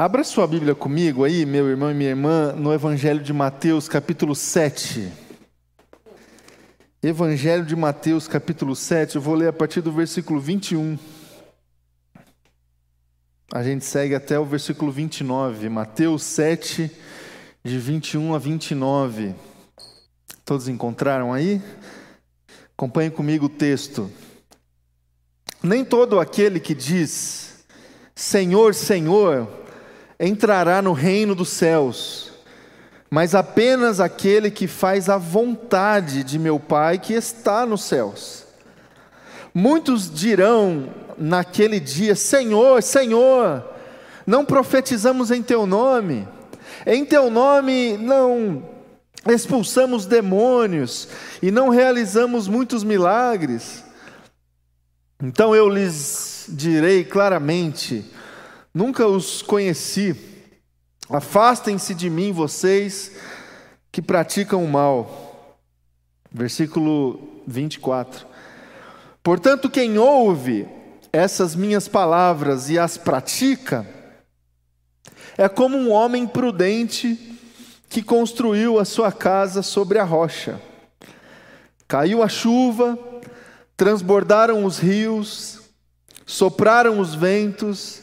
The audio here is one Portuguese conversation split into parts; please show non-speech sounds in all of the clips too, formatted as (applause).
Abra sua Bíblia comigo aí, meu irmão e minha irmã, no Evangelho de Mateus, capítulo 7. Evangelho de Mateus, capítulo 7, eu vou ler a partir do versículo 21. A gente segue até o versículo 29. Mateus 7, de 21 a 29. Todos encontraram aí? Acompanhe comigo o texto. Nem todo aquele que diz, Senhor, Senhor, entrará no reino dos céus, mas apenas aquele que faz a vontade de meu Pai que está nos céus. Muitos dirão naquele dia: Senhor, Senhor, não profetizamos em teu nome, em teu nome não expulsamos demônios e não realizamos muitos milagres. Então eu lhes direi claramente: Nunca os conheci. Afastem-se de mim, vocês que praticam o mal. Versículo 24. Portanto, quem ouve essas minhas palavras e as pratica, é como um homem prudente que construiu a sua casa sobre a rocha. Caiu a chuva, transbordaram os rios, sopraram os ventos,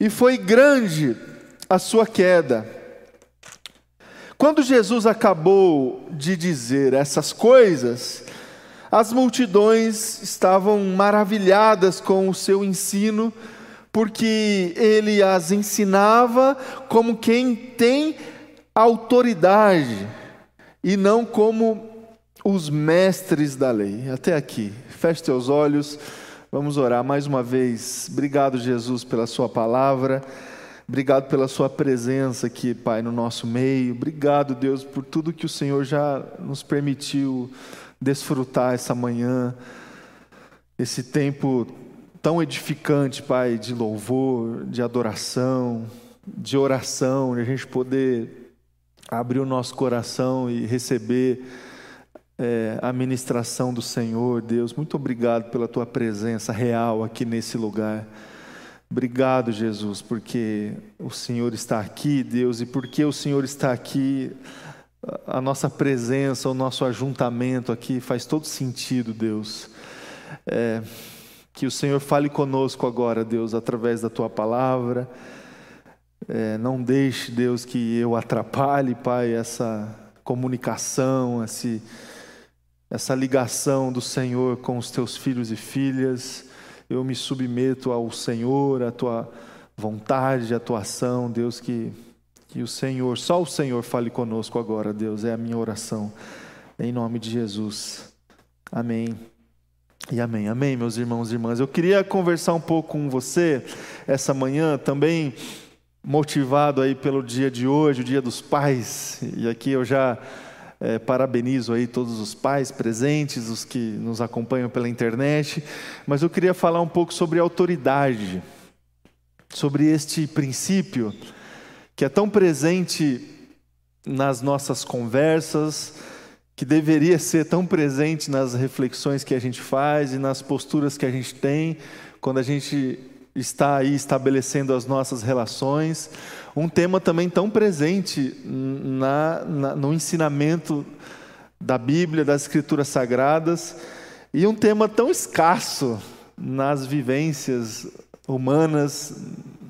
e foi grande a sua queda. Quando Jesus acabou de dizer essas coisas, as multidões estavam maravilhadas com o seu ensino, porque ele as ensinava como quem tem autoridade e não como os mestres da lei. Até aqui, feche teus olhos. Vamos orar mais uma vez. Obrigado, Jesus, pela Sua palavra. Obrigado pela Sua presença aqui, Pai, no nosso meio. Obrigado, Deus, por tudo que o Senhor já nos permitiu desfrutar essa manhã, esse tempo tão edificante, Pai, de louvor, de adoração, de oração, de a gente poder abrir o nosso coração e receber é, a ministração do Senhor, Deus. Muito obrigado pela tua presença real aqui nesse lugar. Obrigado, Jesus, porque o Senhor está aqui, Deus, e porque o Senhor está aqui, a nossa presença, o nosso ajuntamento aqui faz todo sentido, Deus. É, que o Senhor fale conosco agora, Deus, através da tua palavra. É, não deixe, Deus, que eu atrapalhe, Pai, essa comunicação, esse essa ligação do Senhor com os teus filhos e filhas. Eu me submeto ao Senhor, à tua vontade, à tua ação, Deus, que, que o Senhor, só o Senhor fale conosco agora, Deus, é a minha oração, em nome de Jesus. Amém. E amém, amém, meus irmãos e irmãs. Eu queria conversar um pouco com você essa manhã, também motivado aí pelo dia de hoje, o dia dos pais, e aqui eu já é, parabenizo aí todos os pais presentes, os que nos acompanham pela internet, mas eu queria falar um pouco sobre autoridade, sobre este princípio que é tão presente nas nossas conversas, que deveria ser tão presente nas reflexões que a gente faz e nas posturas que a gente tem quando a gente está aí estabelecendo as nossas relações um tema também tão presente na, na, no ensinamento da Bíblia, das Escrituras Sagradas, e um tema tão escasso nas vivências humanas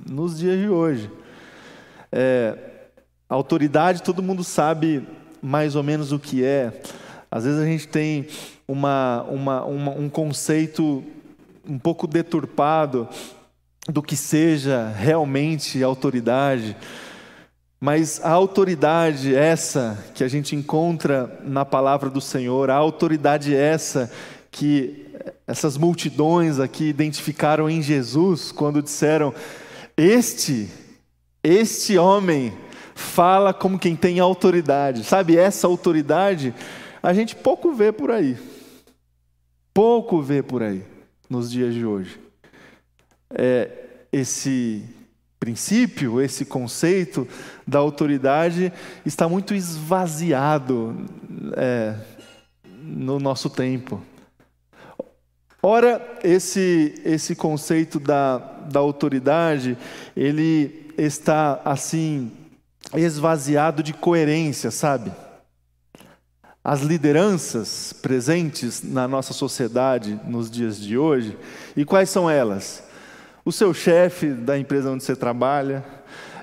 nos dias de hoje. É, autoridade, todo mundo sabe mais ou menos o que é. Às vezes a gente tem uma, uma, uma, um conceito um pouco deturpado do que seja realmente autoridade, mas a autoridade essa que a gente encontra na palavra do Senhor, a autoridade essa que essas multidões aqui identificaram em Jesus quando disseram: Este Este homem fala como quem tem autoridade. Sabe, essa autoridade a gente pouco vê por aí. Pouco vê por aí nos dias de hoje. É, esse princípio, esse conceito da autoridade está muito esvaziado é, no nosso tempo. Ora, esse, esse conceito da, da autoridade, ele está assim esvaziado de coerência, sabe? As lideranças presentes na nossa sociedade nos dias de hoje, e quais são elas? O seu chefe da empresa onde você trabalha,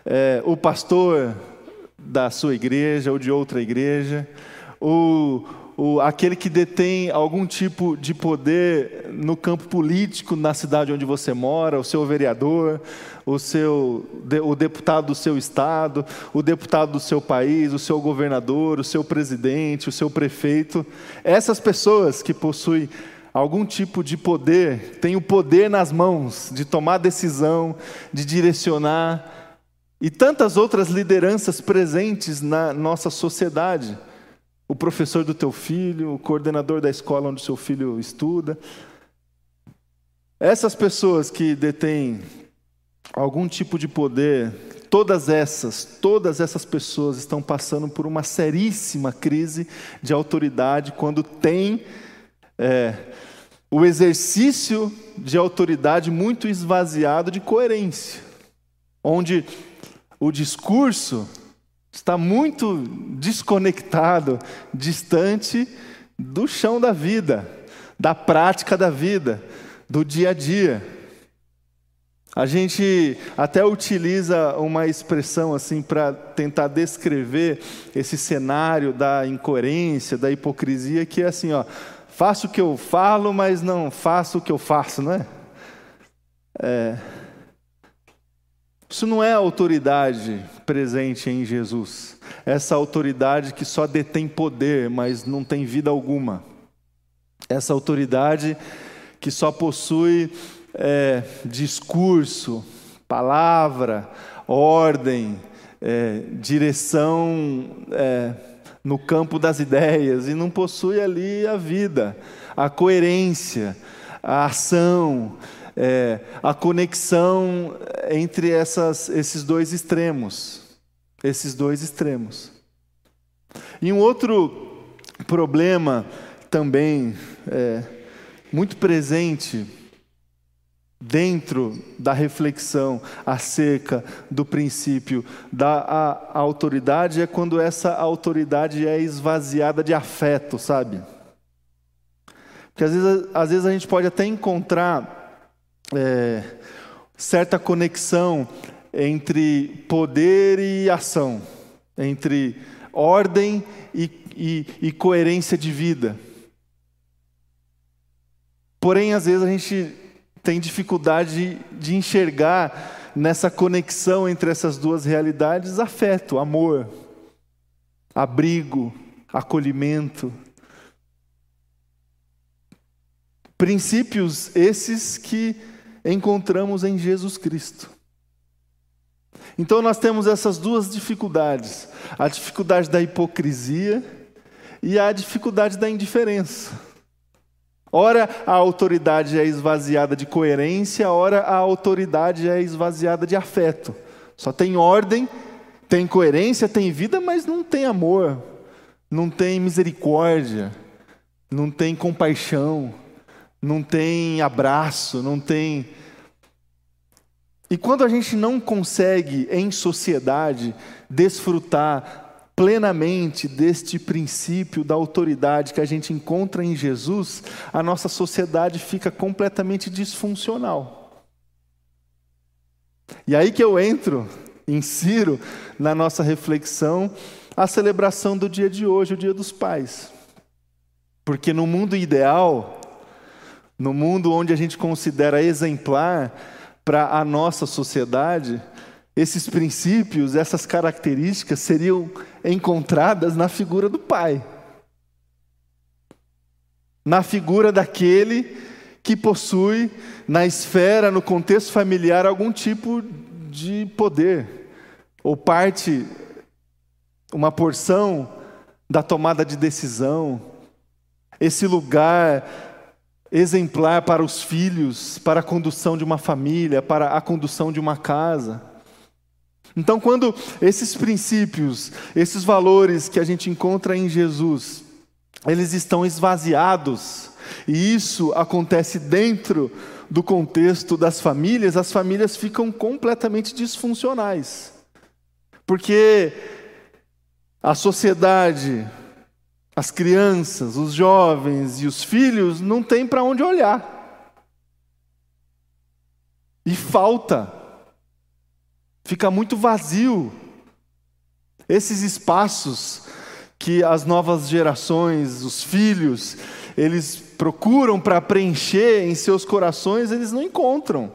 é, o pastor da sua igreja ou de outra igreja, o, o, aquele que detém algum tipo de poder no campo político na cidade onde você mora, o seu vereador, o, seu, o deputado do seu estado, o deputado do seu país, o seu governador, o seu presidente, o seu prefeito. Essas pessoas que possuem algum tipo de poder, têm o poder nas mãos de tomar decisão, de direcionar, e tantas outras lideranças presentes na nossa sociedade o professor do teu filho, o coordenador da escola onde seu filho estuda. Essas pessoas que detêm algum tipo de poder, todas essas, todas essas pessoas estão passando por uma seríssima crise de autoridade quando tem é, o exercício de autoridade muito esvaziado de coerência, onde o discurso está muito desconectado, distante do chão da vida, da prática da vida, do dia a dia. A gente até utiliza uma expressão assim para tentar descrever esse cenário da incoerência, da hipocrisia, que é assim, ó, faço o que eu falo, mas não faço o que eu faço, não é? é isso não é autoridade presente em Jesus. Essa autoridade que só detém poder, mas não tem vida alguma. Essa autoridade que só possui é, discurso, palavra, ordem, é, direção é, no campo das ideias e não possui ali a vida, a coerência, a ação, é, a conexão entre essas, esses dois extremos. Esses dois extremos. E um outro problema também é, muito presente dentro da reflexão acerca do princípio da autoridade é quando essa autoridade é esvaziada de afeto, sabe? Porque às vezes, às vezes a gente pode até encontrar é, certa conexão entre poder e ação, entre ordem e, e, e coerência de vida. Porém, às vezes a gente tem dificuldade de, enxergar nessa conexão entre essas duas realidades afeto, amor, abrigo, acolhimento. Princípios esses que encontramos em Jesus Cristo. Então nós temos essas duas dificuldades: a dificuldade da hipocrisia e a dificuldade da indiferença. Ora, a autoridade é esvaziada de coerência, ora, a autoridade é esvaziada de afeto. Só tem ordem, tem coerência, tem vida, mas não tem amor, não tem misericórdia, não tem compaixão não tem abraço, não tem. E quando a gente não consegue, em sociedade, desfrutar plenamente deste princípio da autoridade que a gente encontra em Jesus, a nossa sociedade fica completamente disfuncional. E aí que eu entro, insiro na nossa reflexão a celebração do dia de hoje, o Dia dos Pais. Porque no mundo ideal, no mundo onde a gente considera exemplar para a nossa sociedade, esses princípios, essas características seriam encontradas na figura do pai. Na figura daquele que possui, na esfera, no contexto familiar, algum tipo de poder, ou parte, uma porção da tomada de decisão, esse lugar exemplar para os filhos, para a condução de uma família, para a condução de uma casa. Então, quando esses princípios, esses valores que a gente encontra em Jesus, eles estão esvaziados, e isso acontece dentro do contexto das famílias, as famílias ficam completamente disfuncionais. Porque a sociedade, as crianças, os jovens e os filhos não têm para onde olhar. E falta fica muito vazio. Esses espaços que as novas gerações, os filhos, eles procuram para preencher em seus corações, eles não encontram.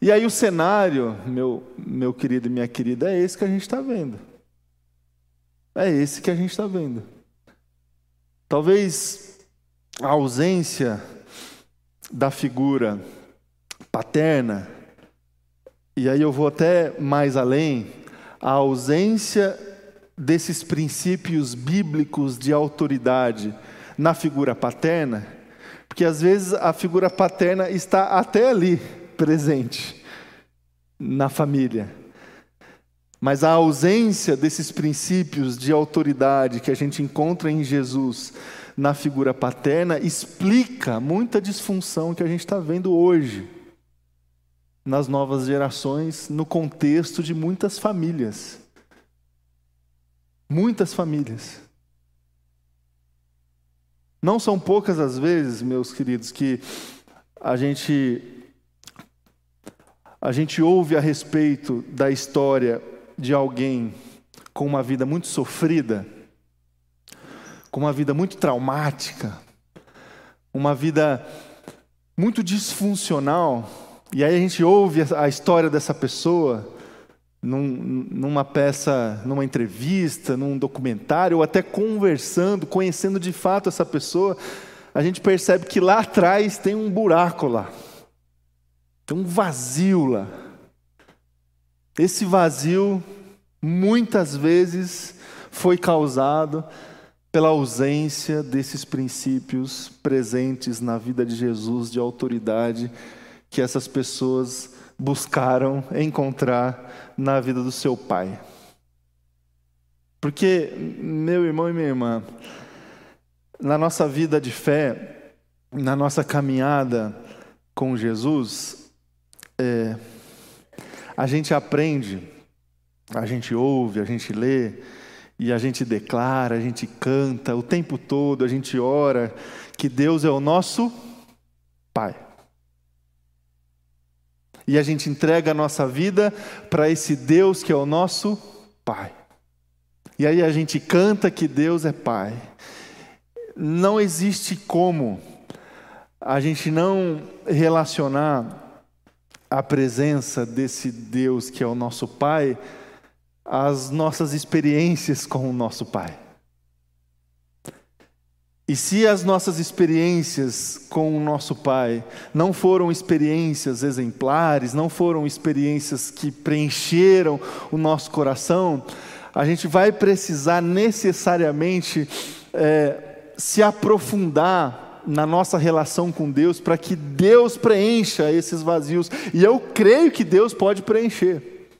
E aí o cenário, meu, meu querido e minha querida, é esse que a gente está vendo. É esse que a gente está vendo. Talvez a ausência da figura paterna, e aí eu vou até mais além, a ausência desses princípios bíblicos de autoridade na figura paterna, porque às vezes a figura paterna está até ali presente na família. Mas a ausência desses princípios de autoridade que a gente encontra em Jesus na figura paterna explica muita disfunção que a gente está vendo hoje nas novas gerações, no contexto de muitas famílias. Muitas famílias. Não são poucas as vezes, meus queridos, que a gente a gente ouve a respeito da história de alguém com uma vida muito sofrida, com uma vida muito traumática, uma vida muito disfuncional, e aí a gente ouve a história dessa pessoa num, numa peça, numa entrevista, num documentário, ou até conversando, conhecendo de fato essa pessoa, a gente percebe que lá atrás tem um buraco lá, tem um vazio lá. Esse vazio, muitas vezes, foi causado pela ausência desses princípios presentes na vida de Jesus de autoridade que essas pessoas buscaram encontrar na vida do seu pai. Porque, meu irmão e minha irmã, na nossa vida de fé, na nossa caminhada com Jesus, é, a gente aprende, a gente ouve, a gente lê, e a gente declara, a gente canta o tempo todo, a gente ora que Deus é o nosso Pai e a gente entrega a nossa vida para esse Deus que é o nosso Pai. E aí a gente canta que Deus é Pai. Não existe como a gente não relacionar a presença desse Deus que é o nosso Pai às nossas experiências com o nosso Pai. E se as nossas experiências com o nosso Pai não foram experiências exemplares, não foram experiências que preencheram o nosso coração, a gente vai precisar necessariamente é, se aprofundar na nossa relação com Deus para que Deus preencha esses vazios. E eu creio que Deus pode preencher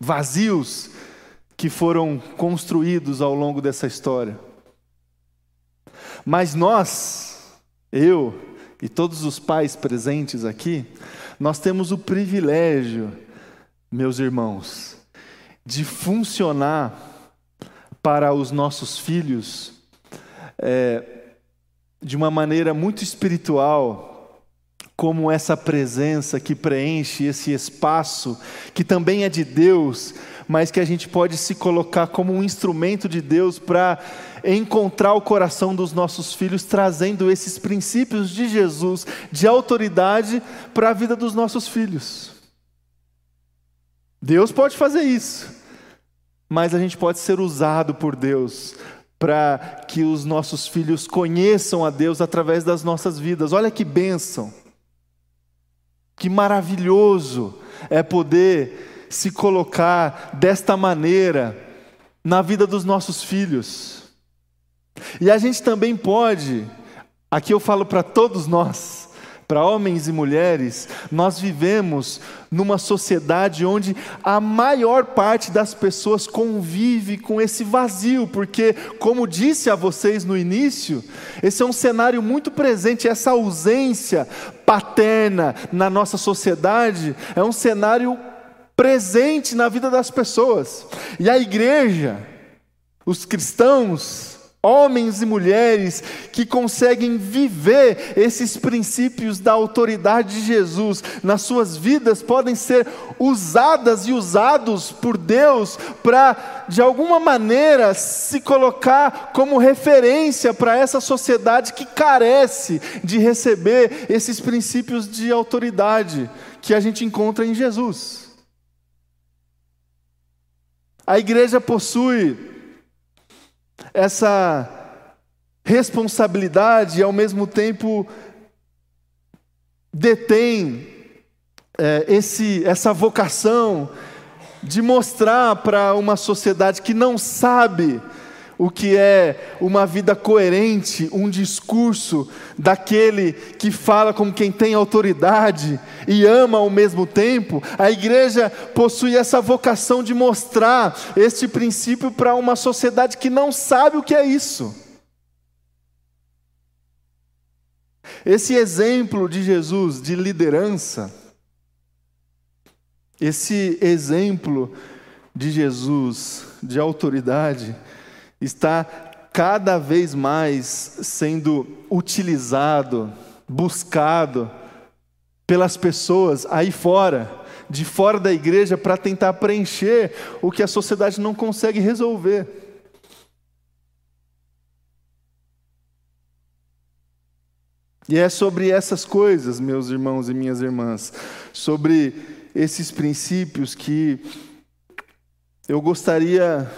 vazios que foram construídos ao longo dessa história. Mas nós, eu e todos os pais presentes aqui, nós temos o privilégio, meus irmãos, de funcionar para os nossos filhos é, de uma maneira muito espiritual, como essa presença que preenche esse espaço, que também é de Deus, mas que a gente pode se colocar como um instrumento de Deus para encontrar o coração dos nossos filhos, trazendo esses princípios de Jesus, de autoridade, para a vida dos nossos filhos. Deus pode fazer isso, mas a gente pode ser usado por Deus para que os nossos filhos conheçam a Deus através das nossas vidas. Olha que bênção! Que maravilhoso é poder se colocar desta maneira na vida dos nossos filhos. E a gente também pode, aqui eu falo para todos nós, para homens e mulheres, nós vivemos numa sociedade onde a maior parte das pessoas convive com esse vazio, porque, como disse a vocês no início, esse é um cenário muito presente, essa ausência paterna na nossa sociedade é um cenário presente na vida das pessoas. E a igreja, os cristãos, Homens e mulheres que conseguem viver esses princípios da autoridade de Jesus nas suas vidas podem ser usadas e usados por Deus para, de alguma maneira, se colocar como referência para essa sociedade que carece de receber esses princípios de autoridade que a gente encontra em Jesus. A igreja possui essa responsabilidade e ao mesmo tempo detém é, esse, essa vocação de mostrar para uma sociedade que não sabe o que é uma vida coerente, um discurso daquele que fala como quem tem autoridade e ama ao mesmo tempo, a igreja possui essa vocação de mostrar este princípio para uma sociedade que não sabe o que é isso. Esse exemplo de Jesus de liderança, esse exemplo de Jesus de autoridade, está cada vez mais sendo utilizado, buscado pelas pessoas aí fora, de fora da igreja, para tentar preencher o que a sociedade não consegue resolver. E é sobre essas coisas, meus irmãos e minhas irmãs, sobre esses princípios que eu gostaria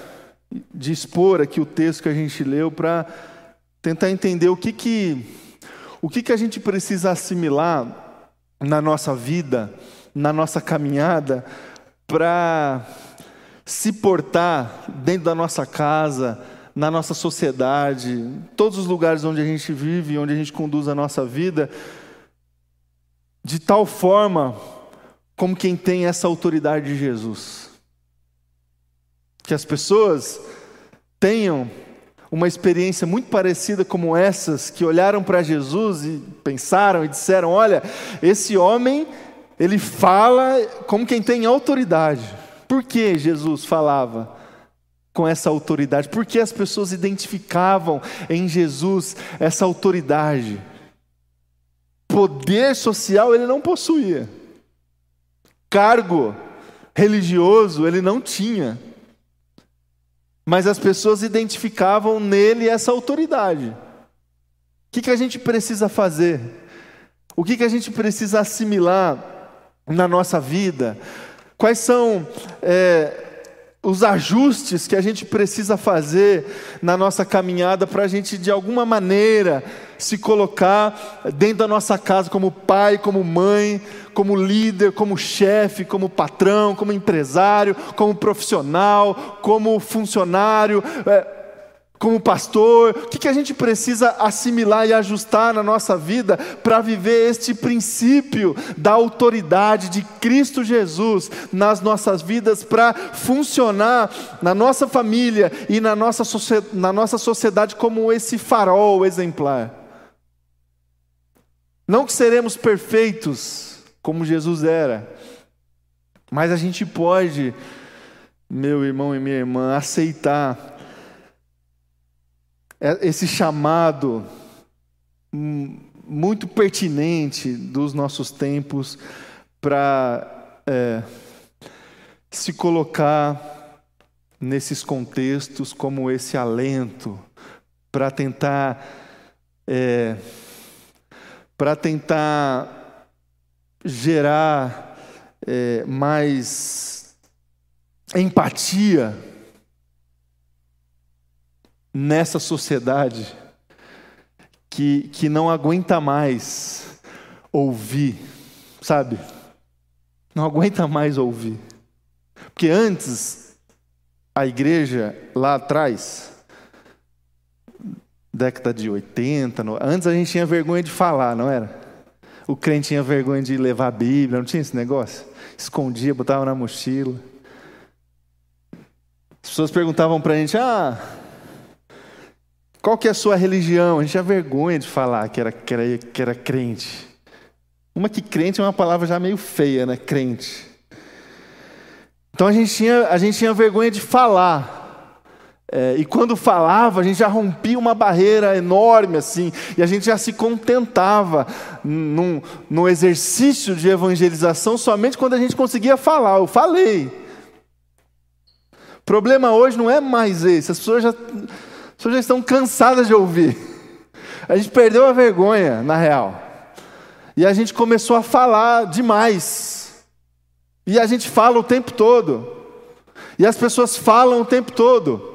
de expor aqui o texto que a gente leu para tentar entender o que que o que que a gente precisa assimilar na nossa vida, na nossa caminhada para se portar dentro da nossa casa, na nossa sociedade, todos os lugares onde a gente vive, onde a gente conduz a nossa vida, de tal forma como quem tem essa autoridade de Jesus que as pessoas tenham uma experiência muito parecida como essas, que olharam para Jesus e pensaram e disseram: Olha, esse homem, ele fala como quem tem autoridade. Por que Jesus falava com essa autoridade? Por que as pessoas identificavam em Jesus essa autoridade? Poder social ele não possuía, cargo religioso ele não tinha mas as pessoas identificavam nele essa autoridade. O que, que a gente precisa fazer? O que, que a gente precisa assimilar na nossa vida? Quais são é, os ajustes que a gente precisa fazer na nossa caminhada para a gente, de alguma maneira, se colocar dentro da nossa casa como pai, como mãe, como líder, como chefe, como patrão, como empresário, como profissional, como funcionário. É, como pastor, o que, que a gente precisa assimilar e ajustar na nossa vida para viver este princípio da autoridade de Cristo Jesus nas nossas vidas, para funcionar na nossa família e na nossa, na nossa sociedade como esse farol exemplar. Não que seremos perfeitos como Jesus era, mas a gente pode, meu irmão e minha irmã, aceitar é esse chamado muito pertinente dos nossos tempos para é, se colocar nesses contextos como esse alento para tentar é, para tentar gerar é, mais empatia nessa sociedade que, que não aguenta mais ouvir sabe? Não aguenta mais ouvir. Porque antes, a igreja lá atrás, década de 80, antes a gente tinha vergonha de falar, não era? O crente tinha vergonha de levar a Bíblia, não tinha esse negócio? Escondia, botava na mochila. As pessoas perguntavam para a gente: ah, qual que é a sua religião? A gente tinha vergonha de falar que era, que era, que era crente. Uma que crente é uma palavra já meio feia, né? Crente. Então a gente tinha, a gente tinha vergonha de falar. É, e quando falava, a gente já rompia uma barreira enorme assim, e a gente já se contentava num, num exercício de evangelização somente quando a gente conseguia falar. Eu falei. O problema hoje não é mais esse, as pessoas já, as pessoas já estão cansadas de ouvir. A gente perdeu a vergonha, na real. E a gente começou a falar demais. E a gente fala o tempo todo. E as pessoas falam o tempo todo.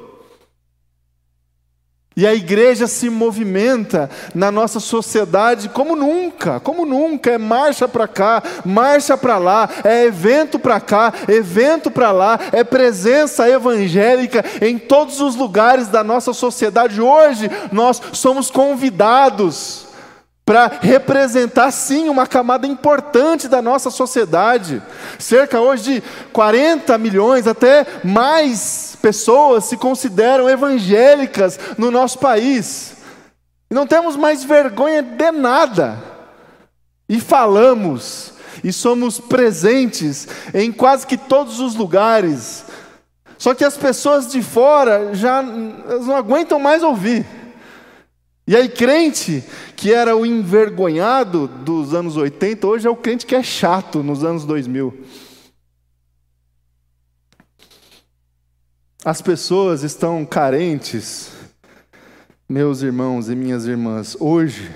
E a igreja se movimenta na nossa sociedade como nunca, como nunca. É marcha para cá, marcha para lá, é evento para cá, evento para lá, é presença evangélica em todos os lugares da nossa sociedade. Hoje nós somos convidados para representar sim uma camada importante da nossa sociedade. Cerca hoje de 40 milhões, até mais pessoas se consideram evangélicas no nosso país. E não temos mais vergonha de nada. E falamos, e somos presentes em quase que todos os lugares. Só que as pessoas de fora já não aguentam mais ouvir. E aí, crente que era o envergonhado dos anos 80, hoje é o crente que é chato nos anos 2000. As pessoas estão carentes, meus irmãos e minhas irmãs, hoje,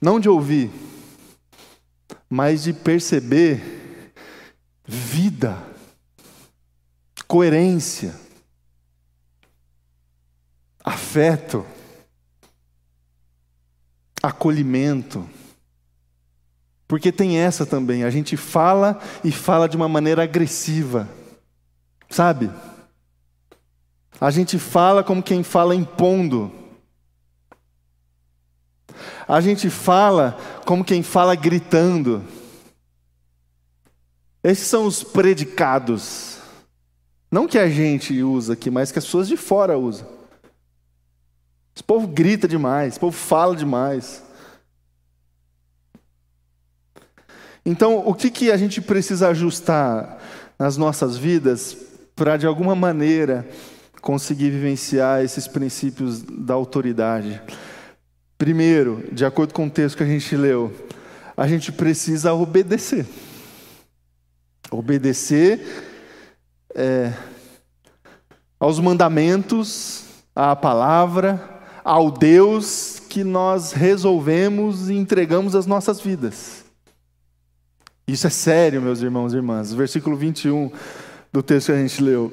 não de ouvir, mas de perceber vida, coerência, afeto acolhimento. Porque tem essa também, a gente fala e fala de uma maneira agressiva, sabe? A gente fala como quem fala impondo. A gente fala como quem fala gritando. Esses são os predicados. Não que a gente usa aqui, mas que as pessoas de fora usam. Esse povo grita demais, esse povo fala demais. Então, o que, que a gente precisa ajustar nas nossas vidas para, de alguma maneira, conseguir vivenciar esses princípios da autoridade? Primeiro, de acordo com o texto que a gente leu, a gente precisa obedecer. Obedecer é, aos mandamentos, à palavra, ao Deus que nós resolvemos e entregamos as nossas vidas. Isso é sério, meus irmãos e irmãs. Versículo 21 do texto que a gente leu.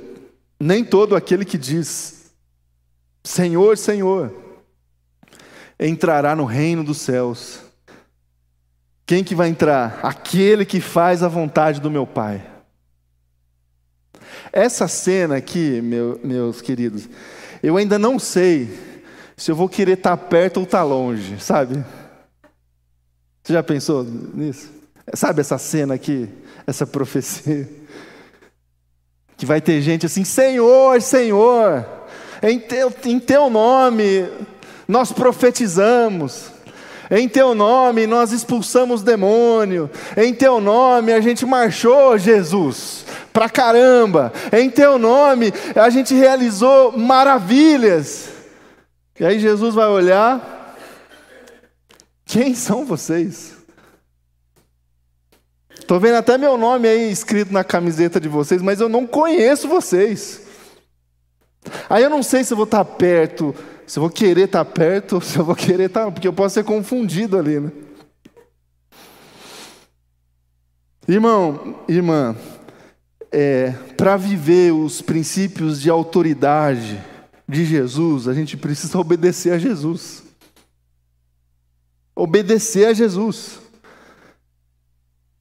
Nem todo aquele que diz, Senhor, Senhor, entrará no reino dos céus. Quem que vai entrar? Aquele que faz a vontade do meu Pai. Essa cena aqui, meu, meus queridos, eu ainda não sei se eu vou querer estar tá perto ou estar tá longe, sabe? Você já pensou nisso? Sabe essa cena aqui, essa profecia? Que vai ter gente assim, Senhor, Senhor, em teu, em teu nome nós profetizamos, em teu nome nós expulsamos demônio, em teu nome a gente marchou, Jesus, pra caramba, em teu nome a gente realizou maravilhas. E aí Jesus vai olhar: quem são vocês? Estou vendo até meu nome aí escrito na camiseta de vocês, mas eu não conheço vocês. Aí eu não sei se eu vou estar perto, se eu vou querer estar perto, (laughs) se eu vou querer estar, porque eu posso ser confundido ali, né? Irmão, irmã, é, para viver os princípios de autoridade, de Jesus, a gente precisa (laughs) obedecer a Jesus. Obedecer a Jesus.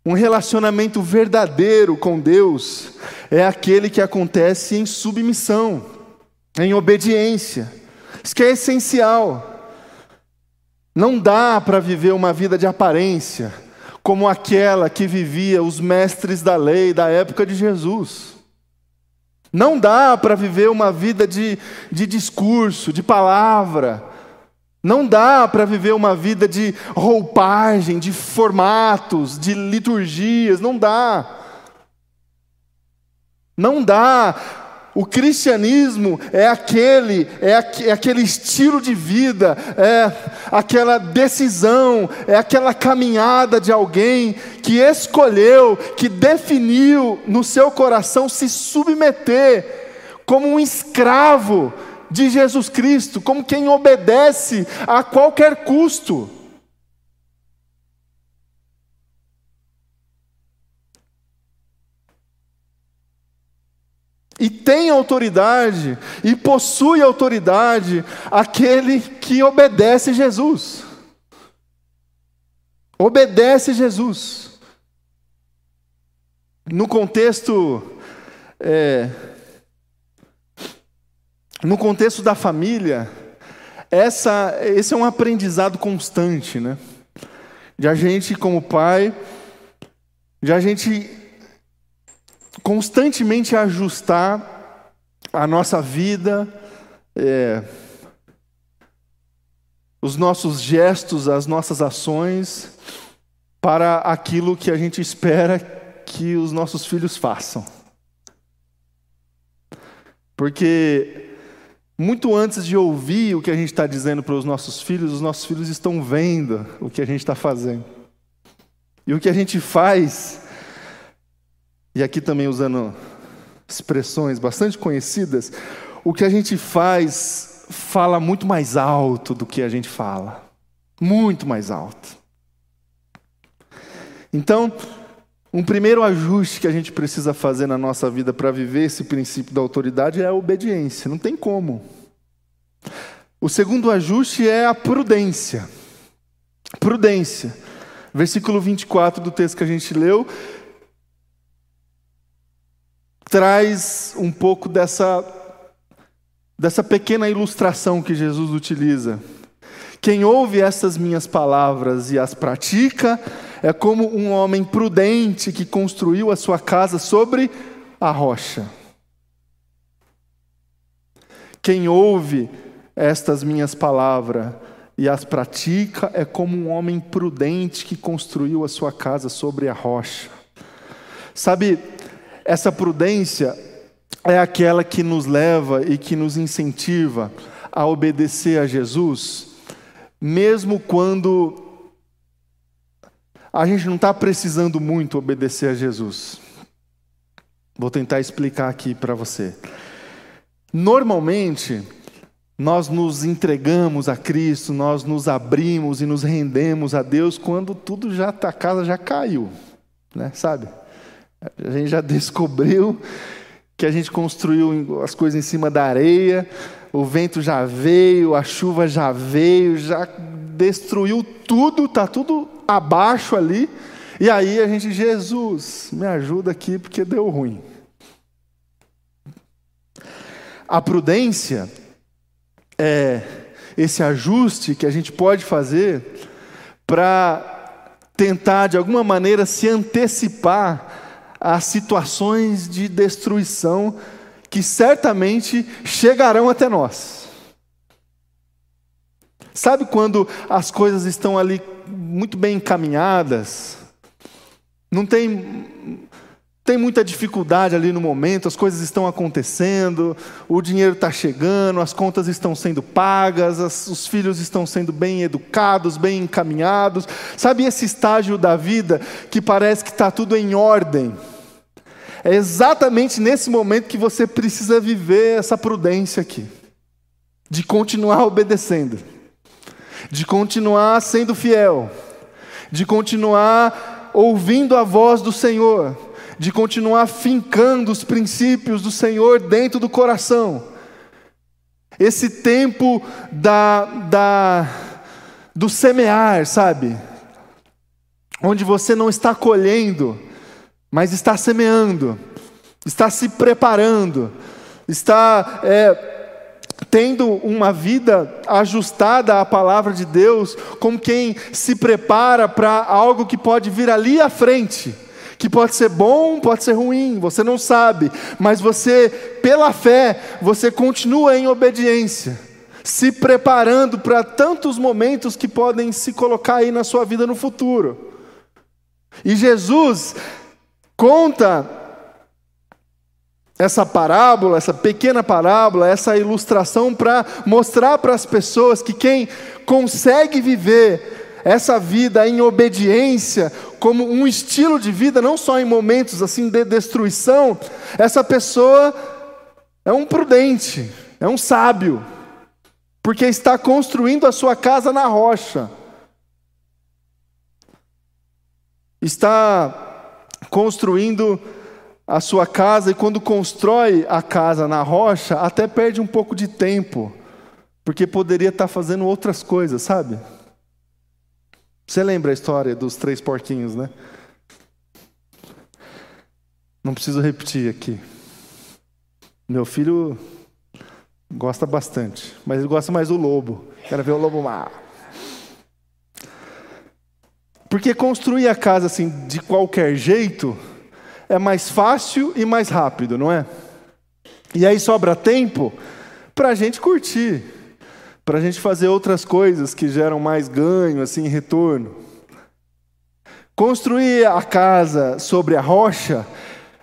Um relacionamento verdadeiro com Deus é aquele que acontece em submissão, em obediência. Isso que é essencial. Não dá para viver uma vida de aparência, como aquela que vivia os mestres da lei da época de Jesus. Não dá para viver uma vida de, de discurso, de palavra. Não dá para viver uma vida de roupagem, de formatos, de liturgias. Não dá. Não dá o cristianismo é aquele, é, é, aquele estilo de vida, é aquela decisão, é aquela caminhada de alguém que escolheu, que definiu no seu coração se submeter como um escravo de Jesus Cristo, como quem obedece a qualquer custo. E tem autoridade, e possui autoridade, aquele que obedece Jesus. Obedece Jesus. No contexto, é, no contexto da família, essa, esse é um aprendizado constante, né? De a gente, como pai, de a gente constantemente ajustar a nossa vida, é, os nossos gestos, as nossas ações, para aquilo que a gente espera que os nossos filhos façam. Porque muito antes de ouvir o que a gente está dizendo para os nossos filhos, os nossos filhos estão vendo o que a gente está fazendo. E o que a gente faz e aqui também usando expressões bastante conhecidas, o que a gente faz fala muito mais alto do que a gente fala. Muito mais alto. Então, um primeiro ajuste que a gente precisa fazer na nossa vida para viver esse princípio da autoridade é a obediência, não tem como. O segundo ajuste é a prudência. Prudência. Versículo 24 do texto que a gente leu traz um pouco dessa, dessa pequena ilustração que Jesus utiliza. Quem ouve essas minhas palavras e as pratica é como um homem prudente que construiu a sua casa sobre a rocha. Quem ouve estas minhas palavras e as pratica é como um homem prudente que construiu a sua casa sobre a rocha. Sabe, essa prudência é aquela que nos leva e que nos incentiva a obedecer a Jesus, mesmo quando a gente não está precisando muito obedecer a Jesus. Vou tentar explicar aqui para você. Normalmente, nós nos entregamos a Cristo, nós nos abrimos e nos rendemos a Deus quando tudo já está, a casa já caiu, né? Sabe? A gente já (laughs) descobriu que a gente construiu as coisas em cima da areia, o vento já veio, a chuva já veio, já destruiu tudo, está tudo abaixo ali. E aí a gente, Jesus, me ajuda aqui porque deu ruim. A prudência é esse ajuste que a gente pode fazer para tentar, de alguma maneira, se antecipar as situações de destruição que certamente chegarão até nós. Sabe quando as coisas estão ali muito bem encaminhadas, não tem tem muita dificuldade ali no momento, as coisas estão acontecendo, o dinheiro está chegando, as contas estão sendo pagas, as, os filhos estão sendo bem educados, bem encaminhados. Sabe esse estágio da vida que parece que está tudo em ordem? É exatamente nesse momento que você precisa viver essa prudência aqui, de continuar obedecendo, de continuar sendo fiel, de continuar ouvindo a voz do Senhor, de continuar fincando os princípios do Senhor dentro do coração. Esse tempo da, da, do semear, sabe? onde você não está colhendo, mas está semeando, está se preparando, está é, tendo uma vida ajustada à palavra de Deus, como quem se prepara para algo que pode vir ali à frente que pode ser bom, pode ser ruim, você não sabe, mas você, pela fé, você continua em obediência, se preparando para tantos momentos que podem se colocar aí na sua vida no futuro. E Jesus conta essa parábola, essa pequena parábola, essa ilustração para mostrar para as pessoas que quem consegue viver essa vida em obediência como um estilo de vida, não só em momentos assim de destruição, essa pessoa é um prudente, é um sábio, porque está construindo a sua casa na rocha. Está construindo a sua casa e quando constrói a casa na rocha, até perde um pouco de tempo, porque poderia estar fazendo outras coisas, sabe? Você lembra a história dos três porquinhos, né? Não preciso repetir aqui. Meu filho gosta bastante, mas ele gosta mais do lobo. Quero ver o lobo mar. Porque construir a casa assim de qualquer jeito é mais fácil e mais rápido, não é? E aí sobra tempo para a gente curtir para a gente fazer outras coisas que geram mais ganho, assim, retorno. Construir a casa sobre a rocha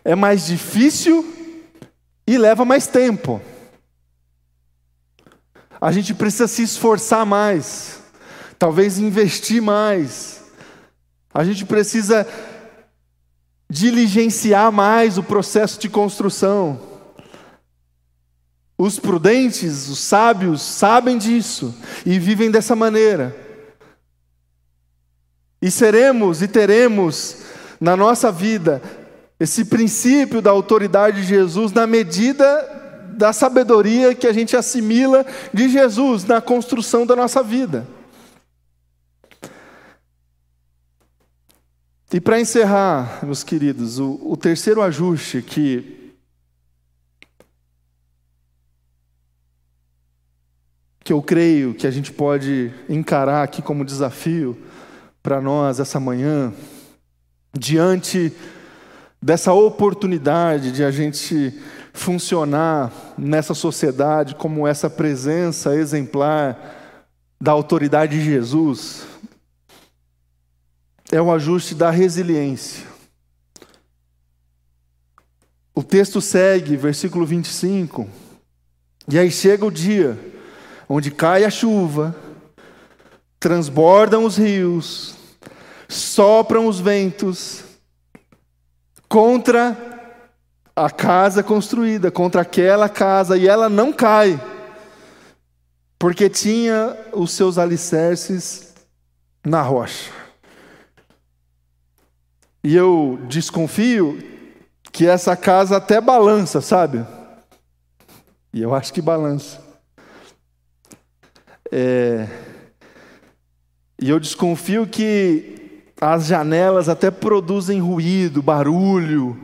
é mais difícil e leva mais tempo. A gente precisa se esforçar mais, talvez investir mais. A gente precisa diligenciar mais o processo de construção. Os prudentes, os sábios, sabem disso e vivem dessa maneira. E seremos e teremos na nossa vida esse princípio da autoridade de Jesus na medida da sabedoria que a gente assimila de Jesus na construção da nossa vida. E para encerrar, meus queridos, o, o terceiro ajuste que que eu creio que a gente pode encarar aqui como desafio para nós essa manhã, diante dessa oportunidade de a gente funcionar nessa sociedade como essa presença exemplar da autoridade de Jesus, é o ajuste da resiliência. O texto segue, versículo 25, e aí chega o dia onde cai a chuva, transbordam os rios, sopram os ventos contra a casa construída, contra aquela casa, e ela não cai, porque tinha os seus alicerces na rocha. E eu desconfio que essa casa até balança, sabe? E eu acho que balança. É... E eu desconfio que as janelas até produzem ruído, barulho.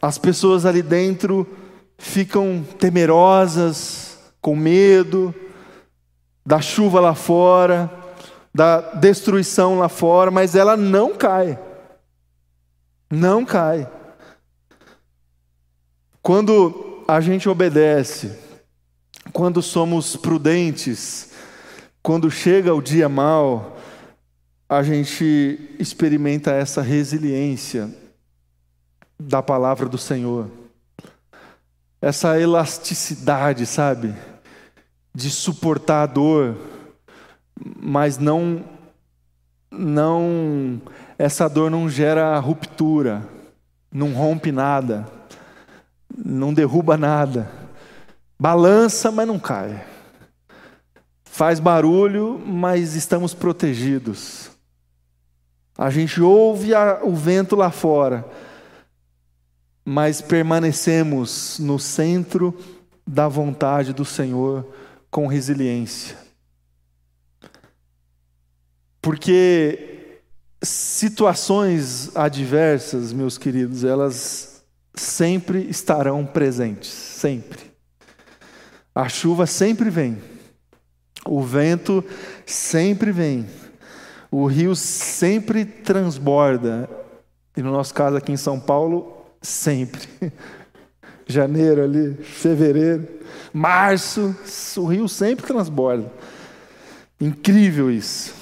As pessoas ali dentro ficam temerosas, com medo da chuva lá fora, da destruição lá fora, mas ela não cai. Não cai. Quando a gente obedece, quando somos prudentes, quando chega o dia mal, a gente experimenta essa resiliência da palavra do Senhor. Essa elasticidade, sabe? De suportar a dor, mas não não essa dor não gera ruptura, não rompe nada, não derruba nada. Balança, mas não cai. Faz barulho, mas estamos protegidos. A gente ouve a, o vento lá fora, mas permanecemos no centro da vontade do Senhor com resiliência. Porque situações adversas, meus queridos, elas sempre estarão presentes, sempre. A chuva sempre vem, o vento sempre vem, o rio sempre transborda, e no nosso caso aqui em São Paulo, sempre. (laughs) Janeiro ali, fevereiro, março, o rio sempre transborda. Incrível isso.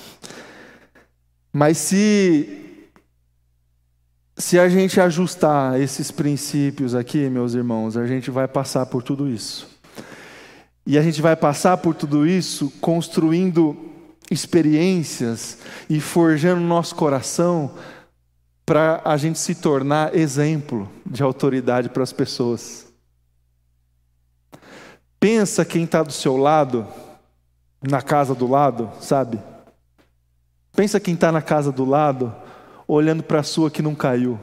Mas se se a gente ajustar esses princípios aqui, meus irmãos, a gente vai passar por tudo isso. E a gente vai passar por tudo isso construindo experiências e forjando nosso coração para a gente se tornar exemplo de autoridade para as pessoas. Pensa quem está do seu lado, na casa do lado, sabe? Pensa quem está na casa do lado, olhando para a sua que não caiu.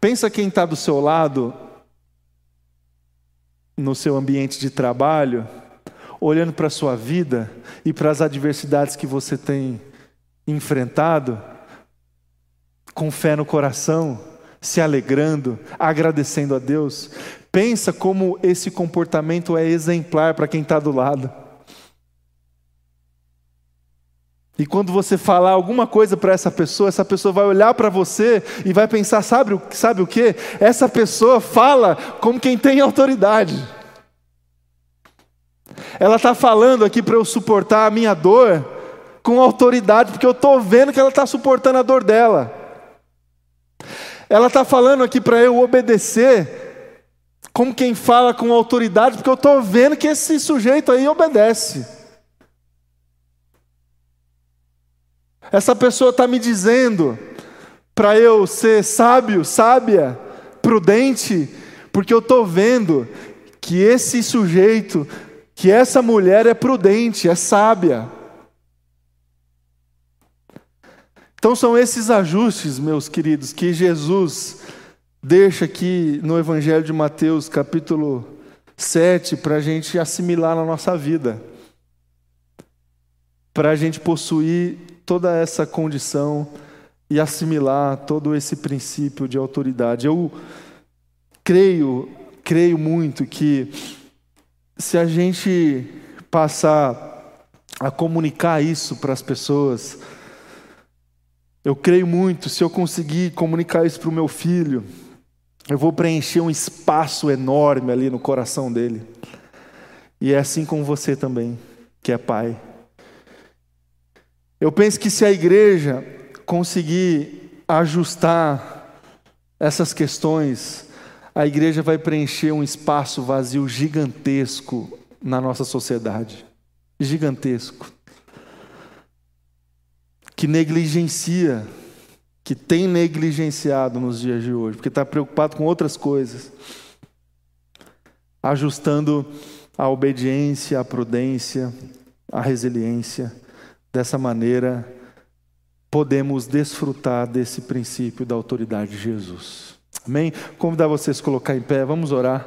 Pensa quem está do seu lado, no seu ambiente de trabalho, olhando para a sua vida e para as adversidades que você tem enfrentado, com fé no coração, se alegrando, agradecendo a Deus. Pensa como esse comportamento é exemplar para quem está do lado. E quando você falar alguma coisa para essa pessoa, essa pessoa vai olhar para você e vai pensar: sabe, sabe o que? Essa pessoa fala como quem tem autoridade. Ela está falando aqui para eu suportar a minha dor com autoridade, porque eu estou vendo que ela está suportando a dor dela. Ela está falando aqui para eu obedecer como quem fala com autoridade, porque eu estou vendo que esse sujeito aí obedece. Essa pessoa está me dizendo para eu ser sábio, sábia, prudente, porque eu estou vendo que esse sujeito, que essa mulher é prudente, é sábia. Então são esses ajustes, meus queridos, que Jesus deixa aqui no Evangelho de Mateus, capítulo 7, para a gente assimilar na nossa vida, para a gente possuir toda essa condição e assimilar todo esse princípio de autoridade. Eu creio, creio muito que se a gente passar a comunicar isso para as pessoas, eu creio muito, se eu conseguir comunicar isso para o meu filho, eu vou preencher um espaço enorme ali no coração dele. E é assim com você também, que é pai. Eu penso que se a igreja conseguir ajustar essas questões, a igreja vai preencher um espaço vazio gigantesco na nossa sociedade. Gigantesco. Que negligencia, que tem negligenciado nos dias de hoje, porque está preocupado com outras coisas, ajustando a obediência, a prudência, a resiliência Dessa maneira, podemos desfrutar desse princípio da autoridade de Jesus. Amém? Convidar vocês a colocar em pé, vamos orar.